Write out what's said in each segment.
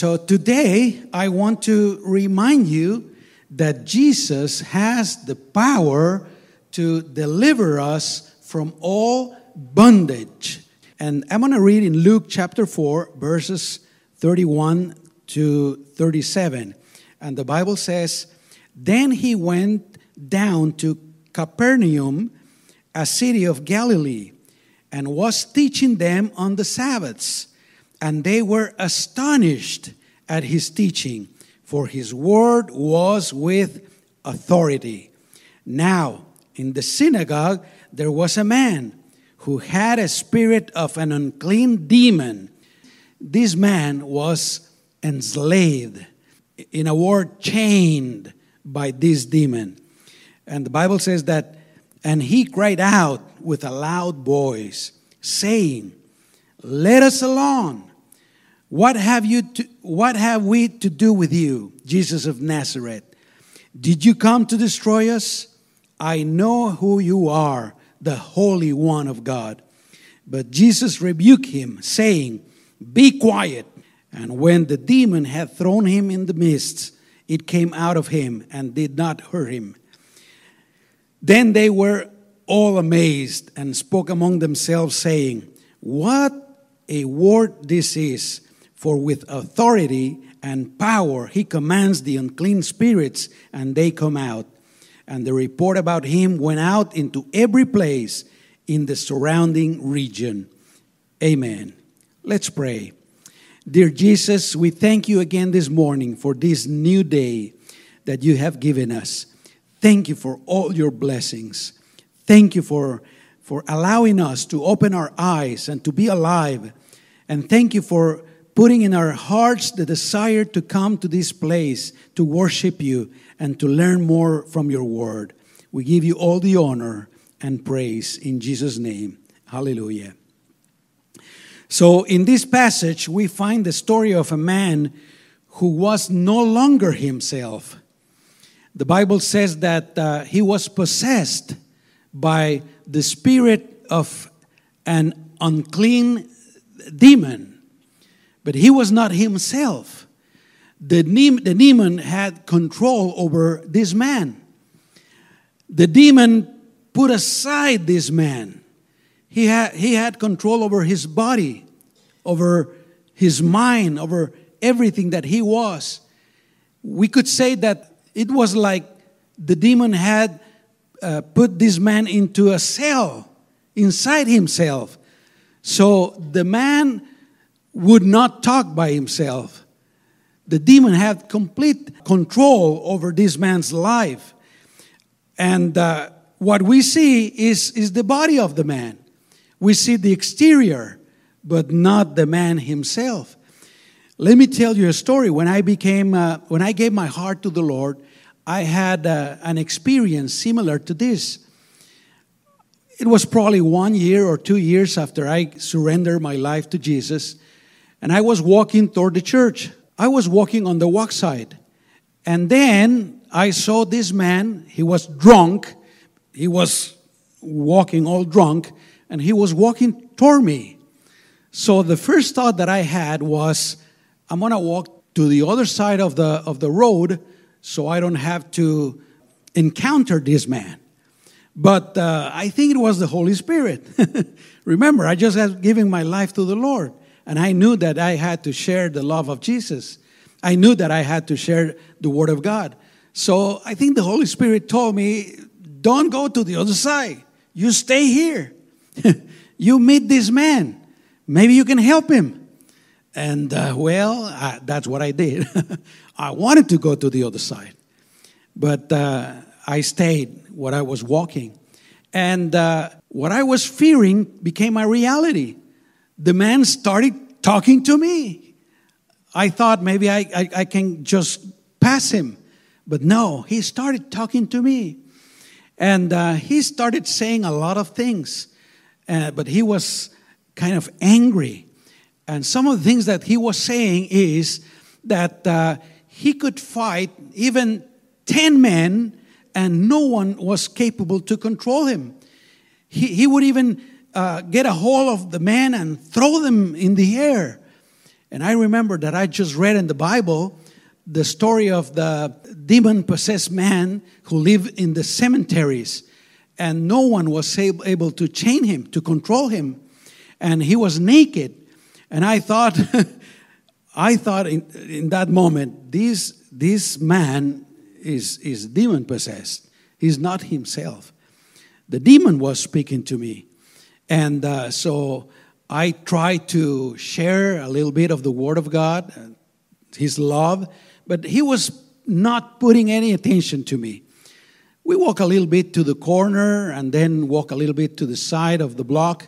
So today, I want to remind you that Jesus has the power to deliver us from all bondage. And I'm going to read in Luke chapter 4, verses 31 to 37. And the Bible says, Then he went down to Capernaum, a city of Galilee, and was teaching them on the Sabbaths. And they were astonished at his teaching, for his word was with authority. Now, in the synagogue, there was a man who had a spirit of an unclean demon. This man was enslaved, in a word, chained by this demon. And the Bible says that, and he cried out with a loud voice, saying, Let us alone. What have you to, what have we to do with you, Jesus of Nazareth? Did you come to destroy us? I know who you are, the Holy One of God. But Jesus rebuked him, saying, Be quiet. And when the demon had thrown him in the midst, it came out of him and did not hurt him. Then they were all amazed and spoke among themselves, saying, What a word this is! For with authority and power he commands the unclean spirits, and they come out. And the report about him went out into every place in the surrounding region. Amen. Let's pray. Dear Jesus, we thank you again this morning for this new day that you have given us. Thank you for all your blessings. Thank you for, for allowing us to open our eyes and to be alive. And thank you for putting in our hearts the desire to come to this place to worship you and to learn more from your word. We give you all the honor and praise in Jesus' name. Hallelujah. So, in this passage, we find the story of a man who was no longer himself. The Bible says that uh, he was possessed by the spirit of an unclean demon, but he was not himself. The, the demon had control over this man. The demon put aside this man. He had, he had control over his body, over his mind, over everything that he was. We could say that it was like the demon had uh, put this man into a cell inside himself. So the man would not talk by himself. The demon had complete control over this man's life. And uh, what we see is, is the body of the man. We see the exterior, but not the man himself. Let me tell you a story. When I became, uh, when I gave my heart to the Lord, I had uh, an experience similar to this. It was probably one year or two years after I surrendered my life to Jesus, and I was walking toward the church. I was walking on the walk side, and then I saw this man. He was drunk. He was walking all drunk, and he was walking toward me. So the first thought that I had was, I'm gonna walk to the other side of the of the road so I don't have to encounter this man. But uh, I think it was the Holy Spirit. Remember, I just had given my life to the Lord, and I knew that I had to share the love of Jesus. I knew that I had to share the Word of God. So I think the Holy Spirit told me, don't go to the other side. You stay here. you meet this man. Maybe you can help him. And uh, well, I, that's what I did. I wanted to go to the other side, but uh, I stayed where I was walking. And uh, what I was fearing became my reality. The man started talking to me. I thought maybe I, I, I can just pass him. But no, he started talking to me. And uh, he started saying a lot of things. Uh, but he was kind of angry. And some of the things that he was saying is that uh, he could fight even 10 men and no one was capable to control him. He, he would even uh, get a hold of the man and throw them in the air. And I remember that I just read in the Bible the story of the demon possessed man who lived in the cemeteries, and no one was able to chain him, to control him. And he was naked. And I thought, I thought in, in that moment, this, this man is, is demon possessed. He's not himself. The demon was speaking to me. And uh, so I tried to share a little bit of the Word of God, His love, but he was not putting any attention to me. We walk a little bit to the corner and then walk a little bit to the side of the block.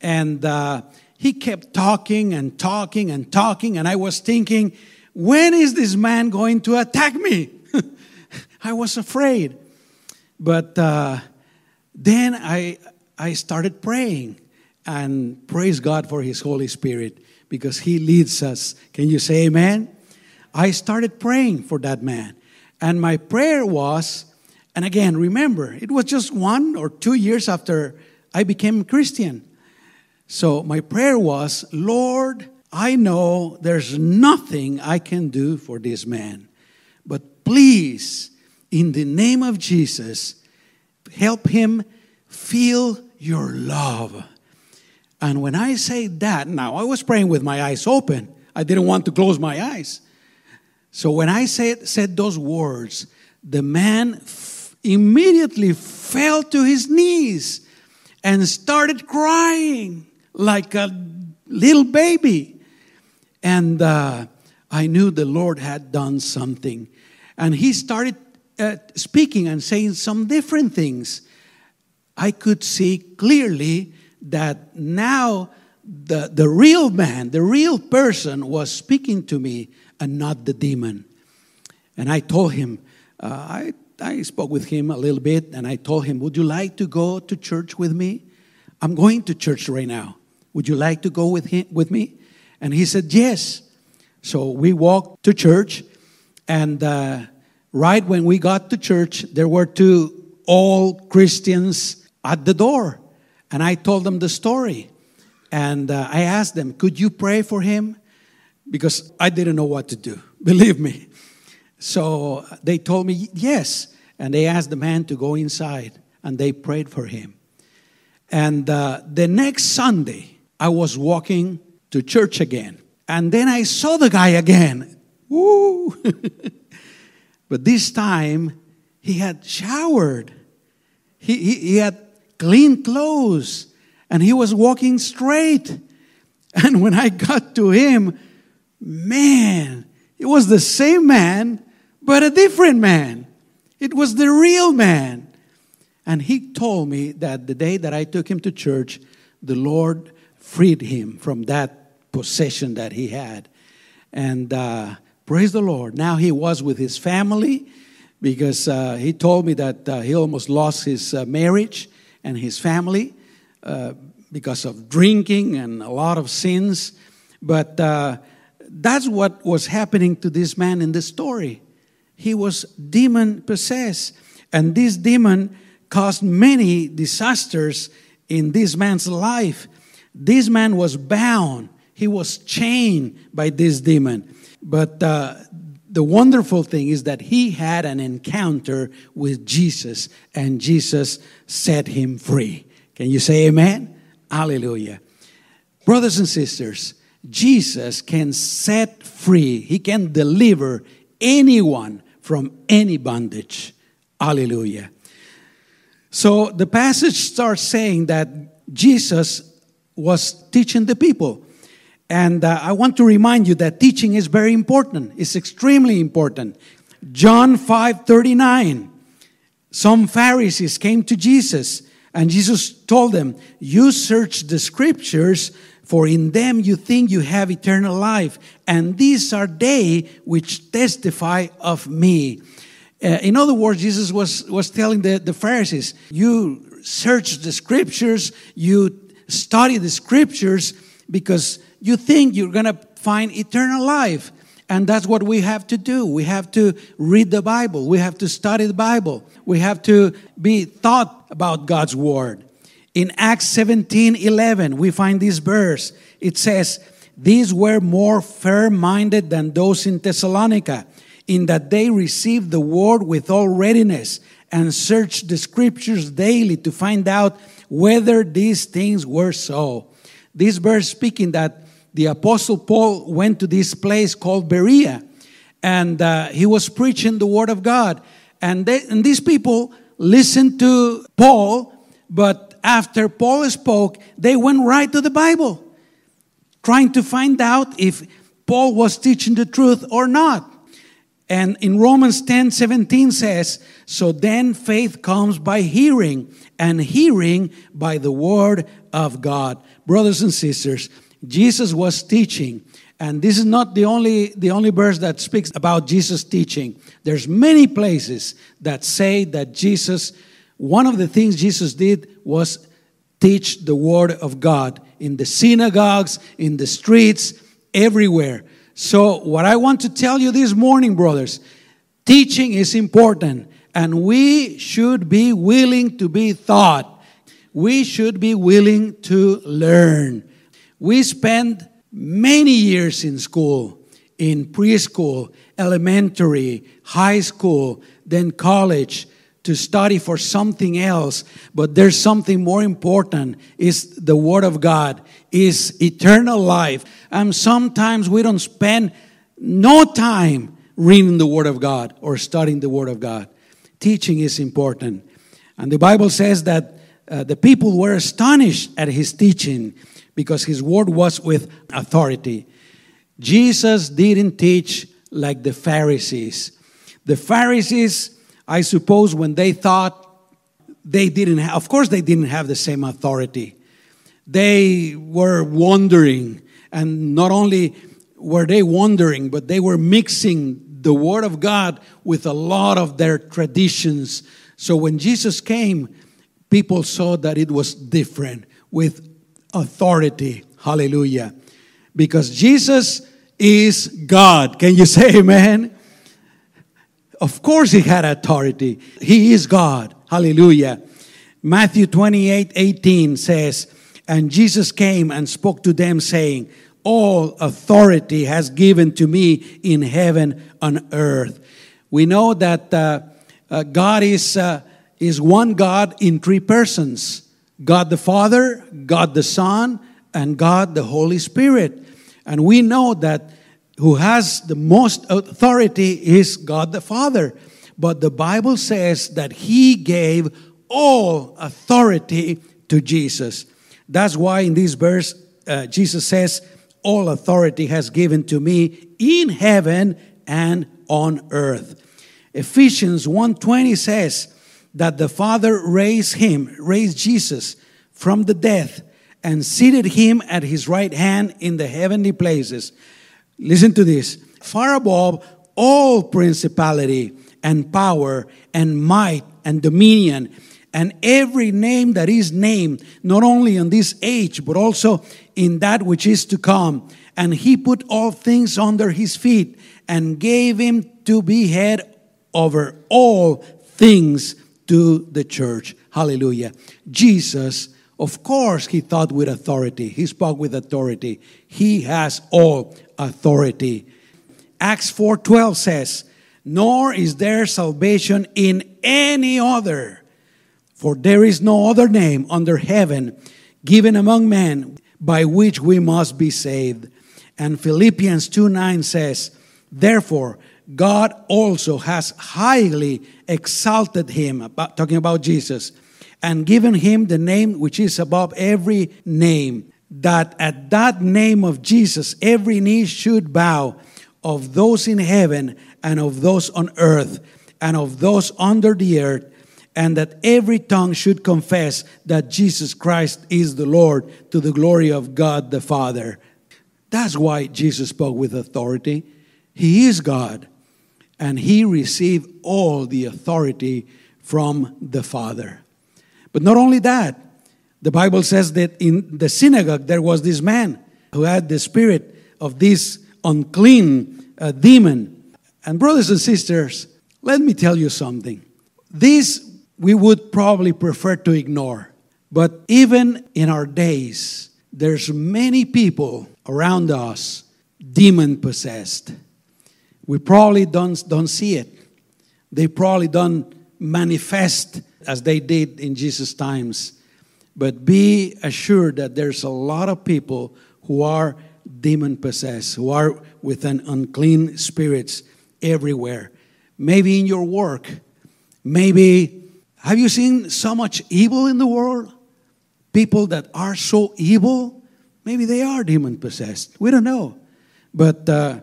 And uh, he kept talking and talking and talking. And I was thinking, when is this man going to attack me? I was afraid. But uh, then I, I started praying and praise God for His Holy Spirit because He leads us. Can you say amen? I started praying for that man. And my prayer was, and again, remember, it was just one or two years after I became a Christian. So my prayer was, Lord, I know there's nothing I can do for this man, but please, in the name of Jesus, help him feel your love. And when I say that, now I was praying with my eyes open. I didn't want to close my eyes. So when I said, said those words, the man f- immediately fell to his knees and started crying like a little baby. And uh, I knew the Lord had done something. And he started uh, speaking and saying some different things. I could see clearly that now the, the real man, the real person was speaking to me and not the demon. And I told him, uh, I, I spoke with him a little bit, and I told him, Would you like to go to church with me? I'm going to church right now. Would you like to go with, him, with me? And he said, Yes. So we walked to church, and uh, right when we got to church, there were two old Christians at the door. And I told them the story. And uh, I asked them, Could you pray for him? because I didn't know what to do, believe me. So they told me yes, and they asked the man to go inside, and they prayed for him. And uh, the next Sunday, I was walking to church again, and then I saw the guy again. Woo! but this time, he had showered. He, he, he had clean clothes, and he was walking straight. And when I got to him, man, it was the same man, but a different man. It was the real man. And he told me that the day that I took him to church, the Lord freed him from that possession that he had. And uh, praise the Lord. Now he was with his family because uh, he told me that uh, he almost lost his uh, marriage and his family uh, because of drinking and a lot of sins. But uh, that's what was happening to this man in the story. He was demon possessed, and this demon caused many disasters in this man's life. This man was bound, he was chained by this demon. But uh, the wonderful thing is that he had an encounter with Jesus, and Jesus set him free. Can you say amen? Hallelujah. Brothers and sisters, Jesus can set free, He can deliver anyone from any bondage. Hallelujah. So the passage starts saying that Jesus was teaching the people. And uh, I want to remind you that teaching is very important. It's extremely important. John 5 39. Some Pharisees came to Jesus, and Jesus told them, You search the scriptures for in them you think you have eternal life, and these are they which testify of me. Uh, in other words, Jesus was, was telling the, the Pharisees, You search the scriptures, you study the scriptures because you think you're going to find eternal life. And that's what we have to do. We have to read the Bible. We have to study the Bible. We have to be thought about God's Word. In Acts 17 11, we find this verse. It says, These were more fair minded than those in Thessalonica, in that they received the word with all readiness and searched the scriptures daily to find out whether these things were so. This verse speaking that the apostle Paul went to this place called Berea and uh, he was preaching the word of God. And, they, and these people listened to Paul, but after Paul spoke, they went right to the Bible trying to find out if Paul was teaching the truth or not. And in Romans 10 17 says, So then faith comes by hearing, and hearing by the word of God. Brothers and sisters, Jesus was teaching. And this is not the only, the only verse that speaks about Jesus teaching. There's many places that say that Jesus, one of the things Jesus did was teach the word of God in the synagogues, in the streets, everywhere. So, what I want to tell you this morning, brothers, teaching is important, and we should be willing to be taught. We should be willing to learn. We spend many years in school, in preschool, elementary, high school, then college to study for something else. But there's something more important is the word of god is eternal life. And sometimes we don't spend no time reading the word of god or studying the word of god. Teaching is important. And the bible says that uh, the people were astonished at his teaching because his word was with authority jesus didn't teach like the pharisees the pharisees I suppose when they thought they didn't have, of course, they didn't have the same authority. They were wondering, and not only were they wondering, but they were mixing the Word of God with a lot of their traditions. So when Jesus came, people saw that it was different with authority. Hallelujah. Because Jesus is God. Can you say amen? Of course, he had authority. He is God. Hallelujah. Matthew 28 18 says, And Jesus came and spoke to them, saying, All authority has given to me in heaven and earth. We know that uh, uh, God is, uh, is one God in three persons God the Father, God the Son, and God the Holy Spirit. And we know that who has the most authority is God the Father. But the Bible says that He gave all authority to Jesus. That's why in this verse, uh, Jesus says, All authority has given to me in heaven and on earth. Ephesians 1:20 says that the Father raised him, raised Jesus from the death and seated him at his right hand in the heavenly places Listen to this far above all principality and power and might and dominion and every name that is named, not only in this age, but also in that which is to come. And he put all things under his feet and gave him to be head over all things to the church. Hallelujah. Jesus, of course, he thought with authority. He spoke with authority. He has all authority. Acts 4:12 says, "Nor is there salvation in any other, for there is no other name under heaven given among men by which we must be saved." And Philippians 2:9 says, "Therefore God also has highly exalted him, about, talking about Jesus, and given him the name which is above every name, that at that name of Jesus every knee should bow of those in heaven and of those on earth and of those under the earth, and that every tongue should confess that Jesus Christ is the Lord to the glory of God the Father. That's why Jesus spoke with authority. He is God, and he received all the authority from the Father. But not only that, the Bible says that in the synagogue there was this man who had the spirit of this unclean uh, demon. And, brothers and sisters, let me tell you something. This we would probably prefer to ignore. But even in our days, there's many people around us demon possessed. We probably don't, don't see it. They probably don't manifest as they did in Jesus' times. But be assured that there's a lot of people who are demon possessed, who are with an unclean spirits everywhere. Maybe in your work. Maybe, have you seen so much evil in the world? People that are so evil, maybe they are demon possessed. We don't know. But uh,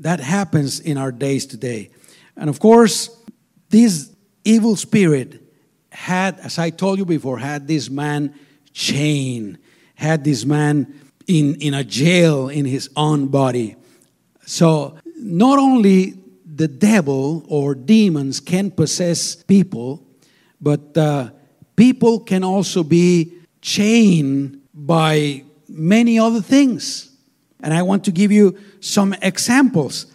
that happens in our days today. And of course, this evil spirit had, as I told you before, had this man chained, had this man in, in a jail in his own body. So not only the devil or demons can possess people, but uh, people can also be chained by many other things. And I want to give you some examples.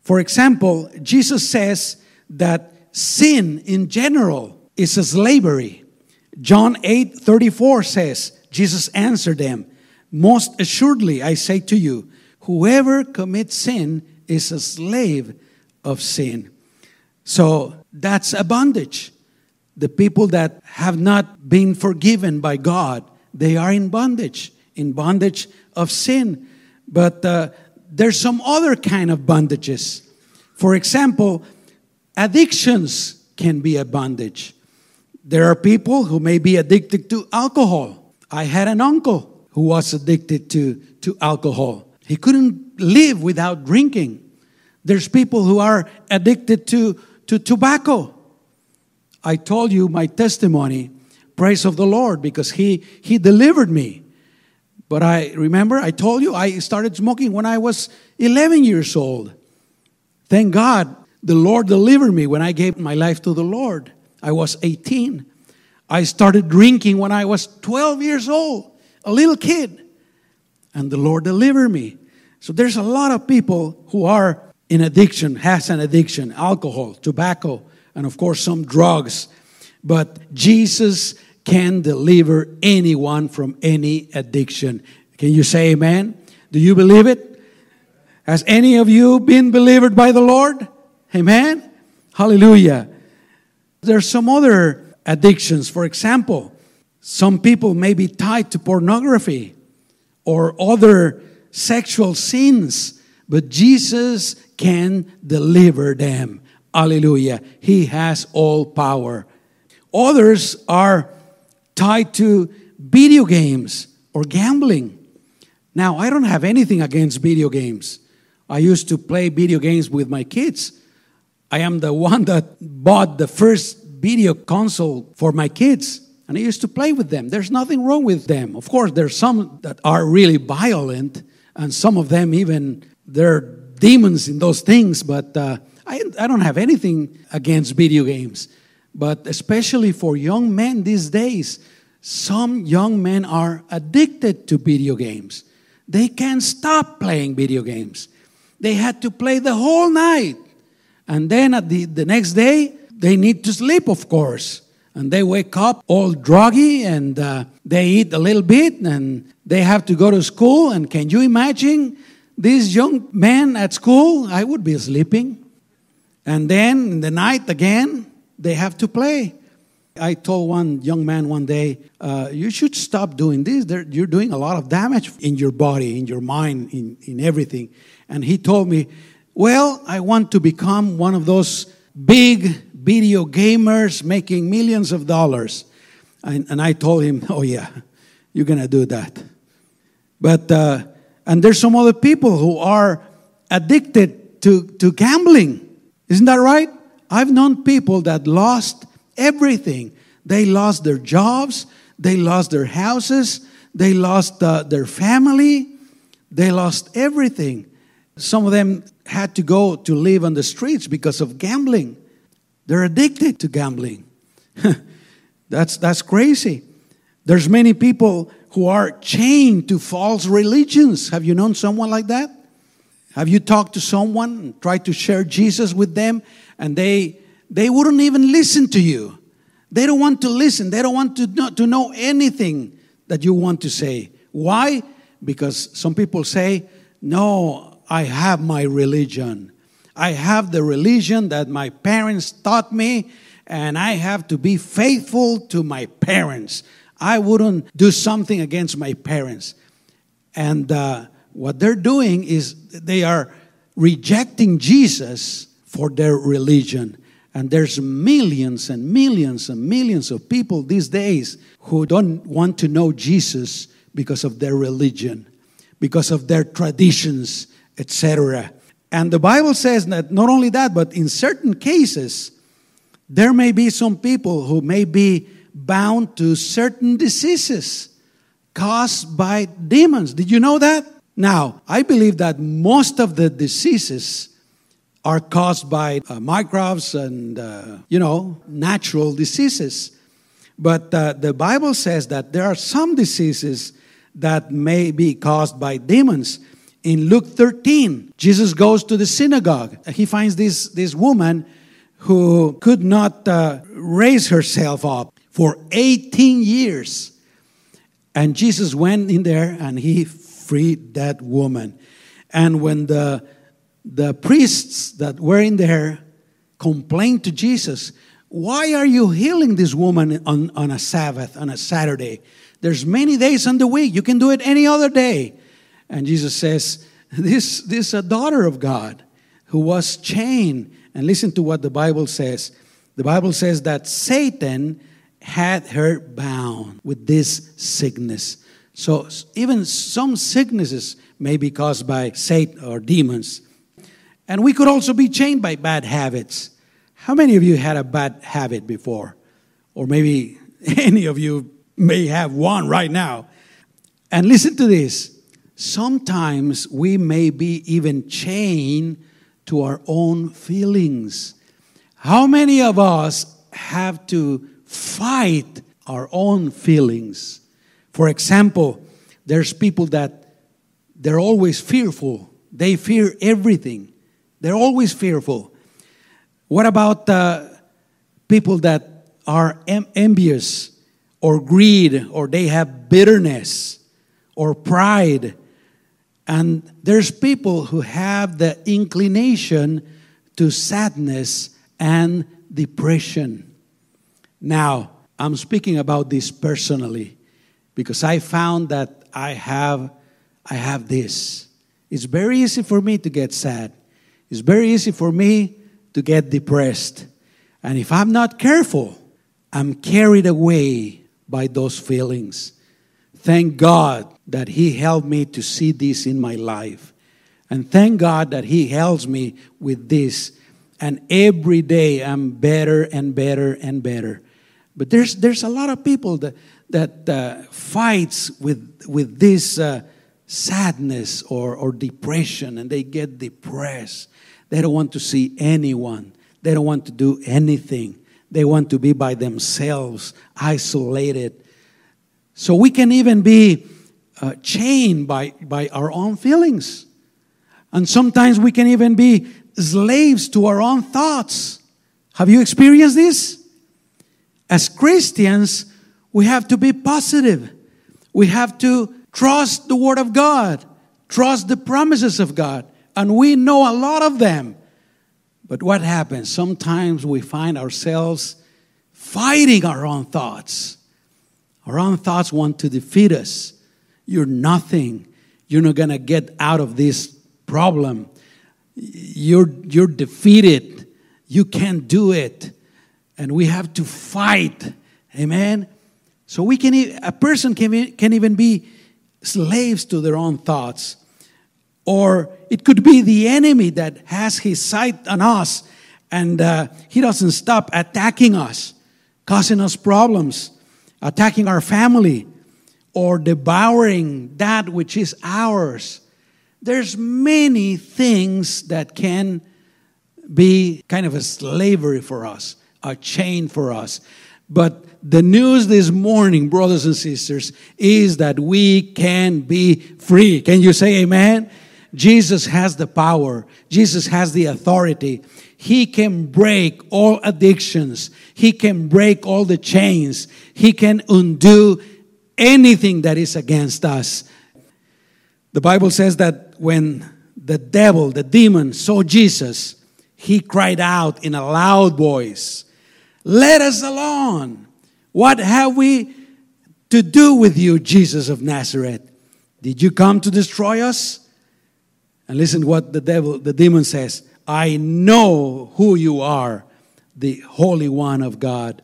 For example, Jesus says that sin in general is a slavery. John 8 34 says, Jesus answered them, Most assuredly, I say to you, whoever commits sin is a slave of sin. So that's a bondage. The people that have not been forgiven by God, they are in bondage, in bondage of sin. But uh, there's some other kind of bondages. For example, addictions can be a bondage. There are people who may be addicted to alcohol. I had an uncle who was addicted to, to alcohol. He couldn't live without drinking. There's people who are addicted to, to tobacco. I told you my testimony, praise of the Lord, because he, he delivered me. But I remember I told you I started smoking when I was 11 years old. Thank God the Lord delivered me when I gave my life to the Lord. I was 18. I started drinking when I was 12 years old, a little kid. And the Lord delivered me. So there's a lot of people who are in addiction, has an addiction, alcohol, tobacco, and of course some drugs. But Jesus can deliver anyone from any addiction. Can you say amen? Do you believe it? Has any of you been delivered by the Lord? Amen? Hallelujah. There's some other addictions. For example, some people may be tied to pornography or other sexual sins, but Jesus can deliver them. Hallelujah. He has all power. Others are tied to video games or gambling. Now, I don't have anything against video games. I used to play video games with my kids. I am the one that bought the first video console for my kids, and I used to play with them. There's nothing wrong with them. Of course, there's some that are really violent, and some of them even they're demons in those things. But uh, I, I don't have anything against video games. But especially for young men these days, some young men are addicted to video games. They can't stop playing video games. They had to play the whole night and then at the, the next day, they need to sleep, of course. And they wake up all druggy and uh, they eat a little bit and they have to go to school. And can you imagine these young men at school? I would be sleeping. And then in the night again, they have to play. I told one young man one day, uh, You should stop doing this. They're, you're doing a lot of damage in your body, in your mind, in, in everything. And he told me, well, I want to become one of those big video gamers making millions of dollars. And, and I told him, Oh, yeah, you're going to do that. But, uh, and there's some other people who are addicted to, to gambling. Isn't that right? I've known people that lost everything. They lost their jobs, they lost their houses, they lost uh, their family, they lost everything. Some of them had to go to live on the streets because of gambling. They're addicted to gambling. that's, that's crazy. There's many people who are chained to false religions. Have you known someone like that? Have you talked to someone and tried to share Jesus with them and they they wouldn't even listen to you. They don't want to listen. They don't want to know, to know anything that you want to say. Why? Because some people say, No, I have my religion. I have the religion that my parents taught me, and I have to be faithful to my parents. I wouldn't do something against my parents. And uh, what they're doing is they are rejecting Jesus for their religion. And there's millions and millions and millions of people these days who don't want to know Jesus because of their religion, because of their traditions, etc. And the Bible says that not only that, but in certain cases, there may be some people who may be bound to certain diseases caused by demons. Did you know that? Now, I believe that most of the diseases are caused by uh, microbes and, uh, you know, natural diseases. But uh, the Bible says that there are some diseases that may be caused by demons. In Luke 13, Jesus goes to the synagogue. He finds this, this woman who could not uh, raise herself up for 18 years. And Jesus went in there and he freed that woman. And when the, the priests that were in there complained to Jesus, Why are you healing this woman on, on a Sabbath, on a Saturday? There's many days in the week. You can do it any other day. And Jesus says, This, this is a daughter of God who was chained. And listen to what the Bible says. The Bible says that Satan had her bound with this sickness. So even some sicknesses may be caused by Satan or demons. And we could also be chained by bad habits. How many of you had a bad habit before? Or maybe any of you may have one right now. And listen to this. Sometimes we may be even chained to our own feelings. How many of us have to fight our own feelings? For example, there's people that they're always fearful. They fear everything. They're always fearful. What about uh, people that are em- envious or greed or they have bitterness or pride? And there's people who have the inclination to sadness and depression. Now, I'm speaking about this personally because I found that I have I have this. It's very easy for me to get sad. It's very easy for me to get depressed. And if I'm not careful, I'm carried away by those feelings. Thank God that He helped me to see this in my life. And thank God that He helps me with this. And every day I'm better and better and better. But there's, there's a lot of people that, that uh, fights with, with this uh, sadness or, or depression and they get depressed. They don't want to see anyone. They don't want to do anything. They want to be by themselves, isolated. So we can even be uh, chained by, by our own feelings. And sometimes we can even be slaves to our own thoughts. Have you experienced this? As Christians, we have to be positive. We have to trust the Word of God, trust the promises of God. And we know a lot of them. But what happens? Sometimes we find ourselves fighting our own thoughts. Our own thoughts want to defeat us. You're nothing. You're not going to get out of this problem. You're, you're defeated. You can't do it. And we have to fight. Amen. So we can, a person can, can even be slaves to their own thoughts. Or it could be the enemy that has his sight on us and uh, he doesn't stop attacking us, causing us problems, attacking our family, or devouring that which is ours. There's many things that can be kind of a slavery for us, a chain for us. But the news this morning, brothers and sisters, is that we can be free. Can you say amen? Jesus has the power. Jesus has the authority. He can break all addictions. He can break all the chains. He can undo anything that is against us. The Bible says that when the devil, the demon, saw Jesus, he cried out in a loud voice, Let us alone. What have we to do with you, Jesus of Nazareth? Did you come to destroy us? And listen what the devil, the demon says I know who you are, the Holy One of God.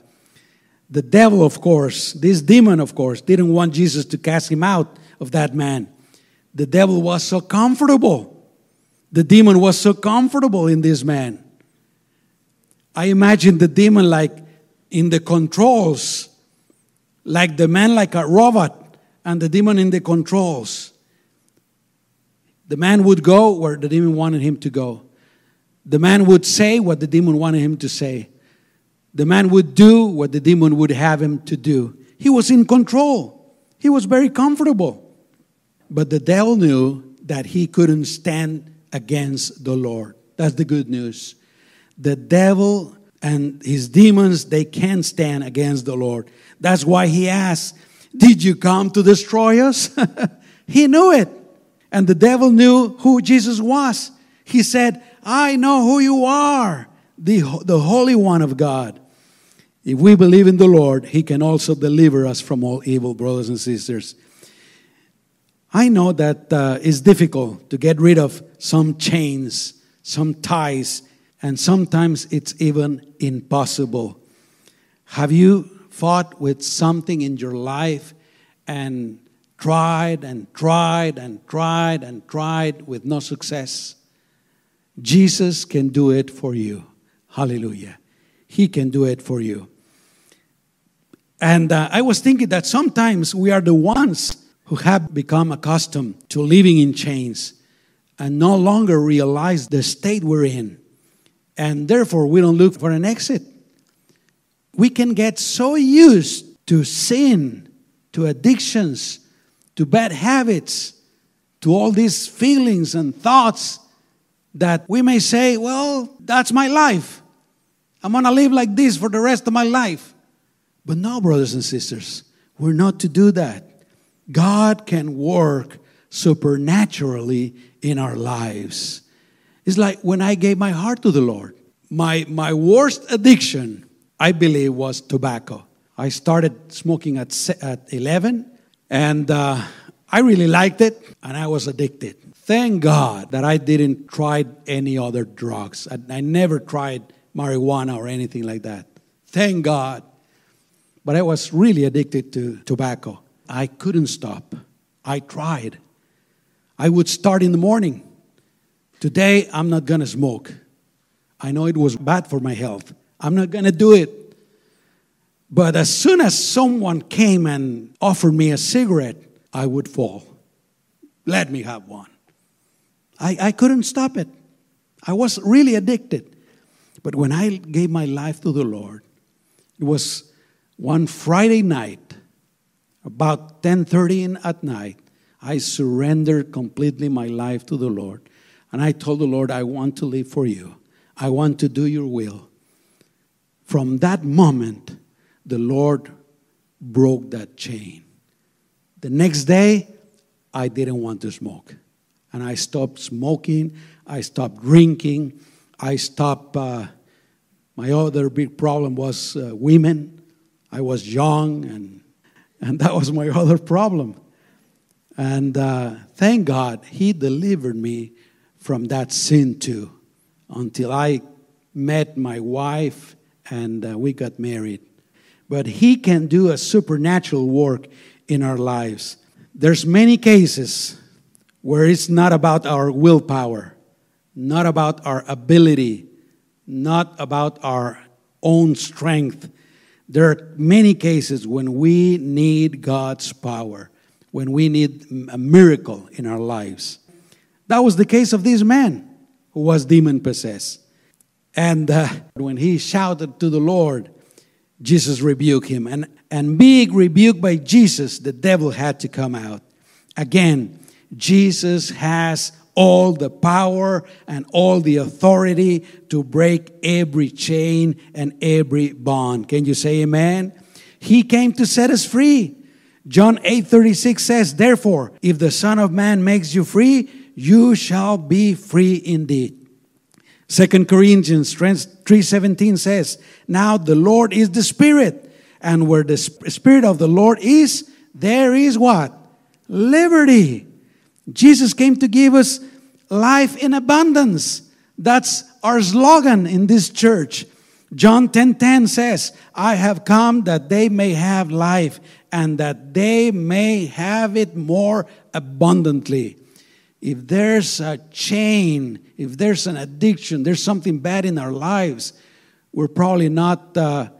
The devil, of course, this demon, of course, didn't want Jesus to cast him out of that man. The devil was so comfortable. The demon was so comfortable in this man. I imagine the demon like in the controls, like the man like a robot, and the demon in the controls. The man would go where the demon wanted him to go. The man would say what the demon wanted him to say. The man would do what the demon would have him to do. He was in control. He was very comfortable. But the devil knew that he couldn't stand against the Lord. That's the good news. The devil and his demons, they can't stand against the Lord. That's why he asked, Did you come to destroy us? he knew it. And the devil knew who Jesus was. He said, I know who you are, the, the Holy One of God. If we believe in the Lord, He can also deliver us from all evil, brothers and sisters. I know that uh, it's difficult to get rid of some chains, some ties, and sometimes it's even impossible. Have you fought with something in your life and tried and tried and tried and tried with no success? Jesus can do it for you. Hallelujah. He can do it for you. And uh, I was thinking that sometimes we are the ones who have become accustomed to living in chains and no longer realize the state we're in. And therefore, we don't look for an exit. We can get so used to sin, to addictions, to bad habits, to all these feelings and thoughts that we may say, well, that's my life. I'm going to live like this for the rest of my life. But no, brothers and sisters, we're not to do that. God can work supernaturally in our lives. It's like when I gave my heart to the Lord. My, my worst addiction, I believe, was tobacco. I started smoking at, at 11, and uh, I really liked it, and I was addicted. Thank God that I didn't try any other drugs. I, I never tried marijuana or anything like that. Thank God. But I was really addicted to tobacco. I couldn't stop. I tried. I would start in the morning. Today, I'm not going to smoke. I know it was bad for my health. I'm not going to do it. But as soon as someone came and offered me a cigarette, I would fall. Let me have one. I, I couldn't stop it. I was really addicted. But when I gave my life to the Lord, it was one Friday night, about 10:30 at night, I surrendered completely my life to the Lord. And I told the Lord, I want to live for you. I want to do your will. From that moment, the Lord broke that chain. The next day, I didn't want to smoke and I stopped smoking. I stopped drinking. I stopped. Uh, my other big problem was uh, women. I was young, and and that was my other problem. And uh, thank God, He delivered me from that sin too, until I met my wife and uh, we got married. But He can do a supernatural work in our lives. There's many cases where it's not about our willpower, not about our ability, not about our own strength. There are many cases when we need God's power, when we need a miracle in our lives. That was the case of this man who was demon possessed. And uh, when he shouted to the Lord, Jesus rebuked him. And, and being rebuked by Jesus, the devil had to come out. Again, Jesus has all the power and all the authority to break every chain and every bond. Can you say amen? He came to set us free. John 8:36 says, "Therefore, if the Son of Man makes you free, you shall be free indeed." 2 Corinthians 3:17 says, "Now the Lord is the Spirit, and where the Spirit of the Lord is, there is what? Liberty." Jesus came to give us life in abundance. That's our slogan in this church. John 10:10 10, 10 says, "I have come that they may have life and that they may have it more abundantly." If there's a chain, if there's an addiction, there's something bad in our lives, we're probably not uh,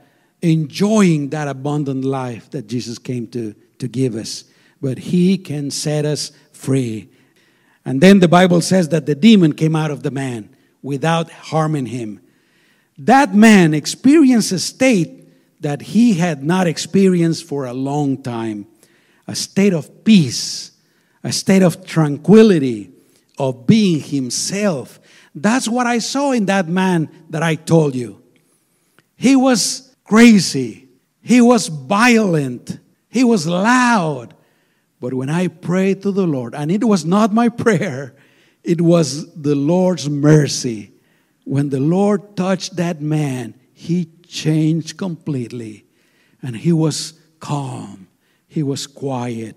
enjoying that abundant life that Jesus came to, to give us. But He can set us free. And then the Bible says that the demon came out of the man without harming him. That man experienced a state that he had not experienced for a long time a state of peace, a state of tranquility, of being himself. That's what I saw in that man that I told you. He was crazy, he was violent, he was loud. But when I prayed to the Lord, and it was not my prayer, it was the Lord's mercy. When the Lord touched that man, he changed completely. And he was calm, he was quiet.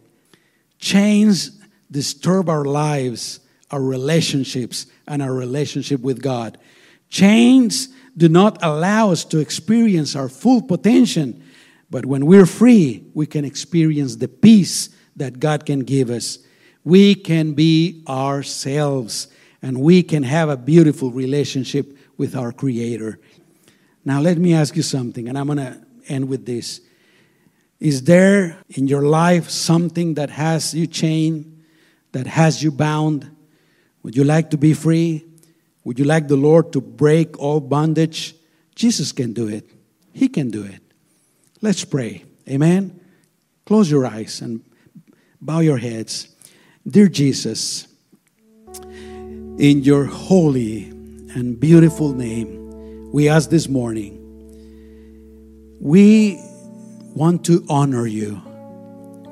Chains disturb our lives, our relationships, and our relationship with God. Chains do not allow us to experience our full potential, but when we're free, we can experience the peace that God can give us. We can be ourselves and we can have a beautiful relationship with our Creator. Now, let me ask you something, and I'm going to end with this. Is there in your life something that has you chained, that has you bound? Would you like to be free? Would you like the Lord to break all bondage? Jesus can do it. He can do it. Let's pray. Amen. Close your eyes and bow your heads. Dear Jesus, in your holy and beautiful name, we ask this morning, we want to honor you.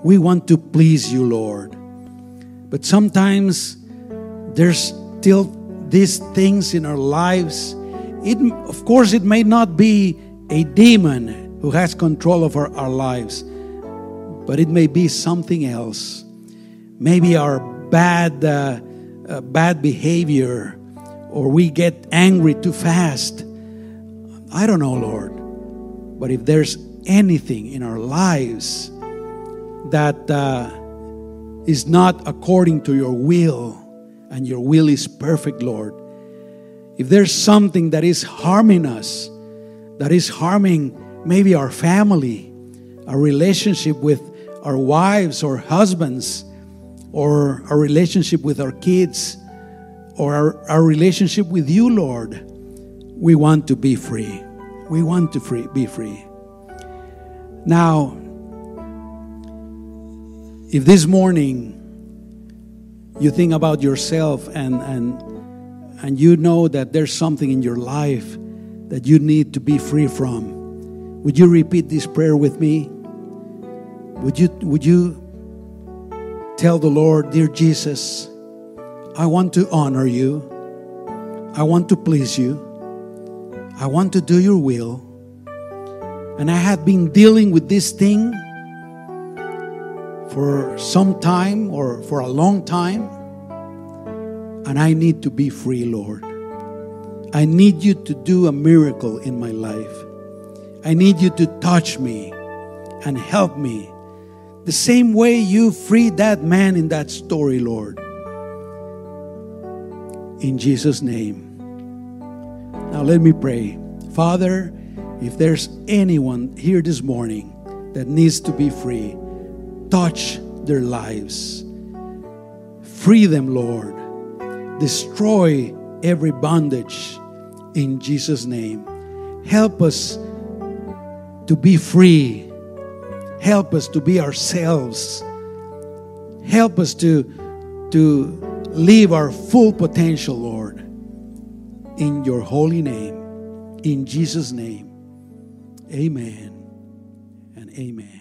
We want to please you, Lord. But sometimes there's still these things in our lives. It, of course, it may not be a demon who has control over our, lives, but it may be something else. Maybe our bad uh, uh, bad behavior or we get angry too fast. I don't know, Lord. But if there's anything in our lives that uh, is not according to your will, and your will is perfect, Lord, if there's something that is harming us, that is harming maybe our family, our relationship with our wives or husbands, or our relationship with our kids or our, our relationship with you, Lord, we want to be free. We want to free, be free. Now, if this morning you think about yourself and, and, and you know that there's something in your life that you need to be free from, would you repeat this prayer with me? Would you, would you Tell the Lord, Dear Jesus, I want to honor you. I want to please you. I want to do your will. And I have been dealing with this thing for some time or for a long time. And I need to be free, Lord. I need you to do a miracle in my life. I need you to touch me and help me the same way you freed that man in that story, Lord. In Jesus' name. Now let me pray. Father, if there's anyone here this morning that needs to be free, touch their lives. Free them, Lord. Destroy every bondage in Jesus' name. Help us to be free Help us to be ourselves. Help us to, to live our full potential, Lord. In your holy name, in Jesus' name. Amen and amen.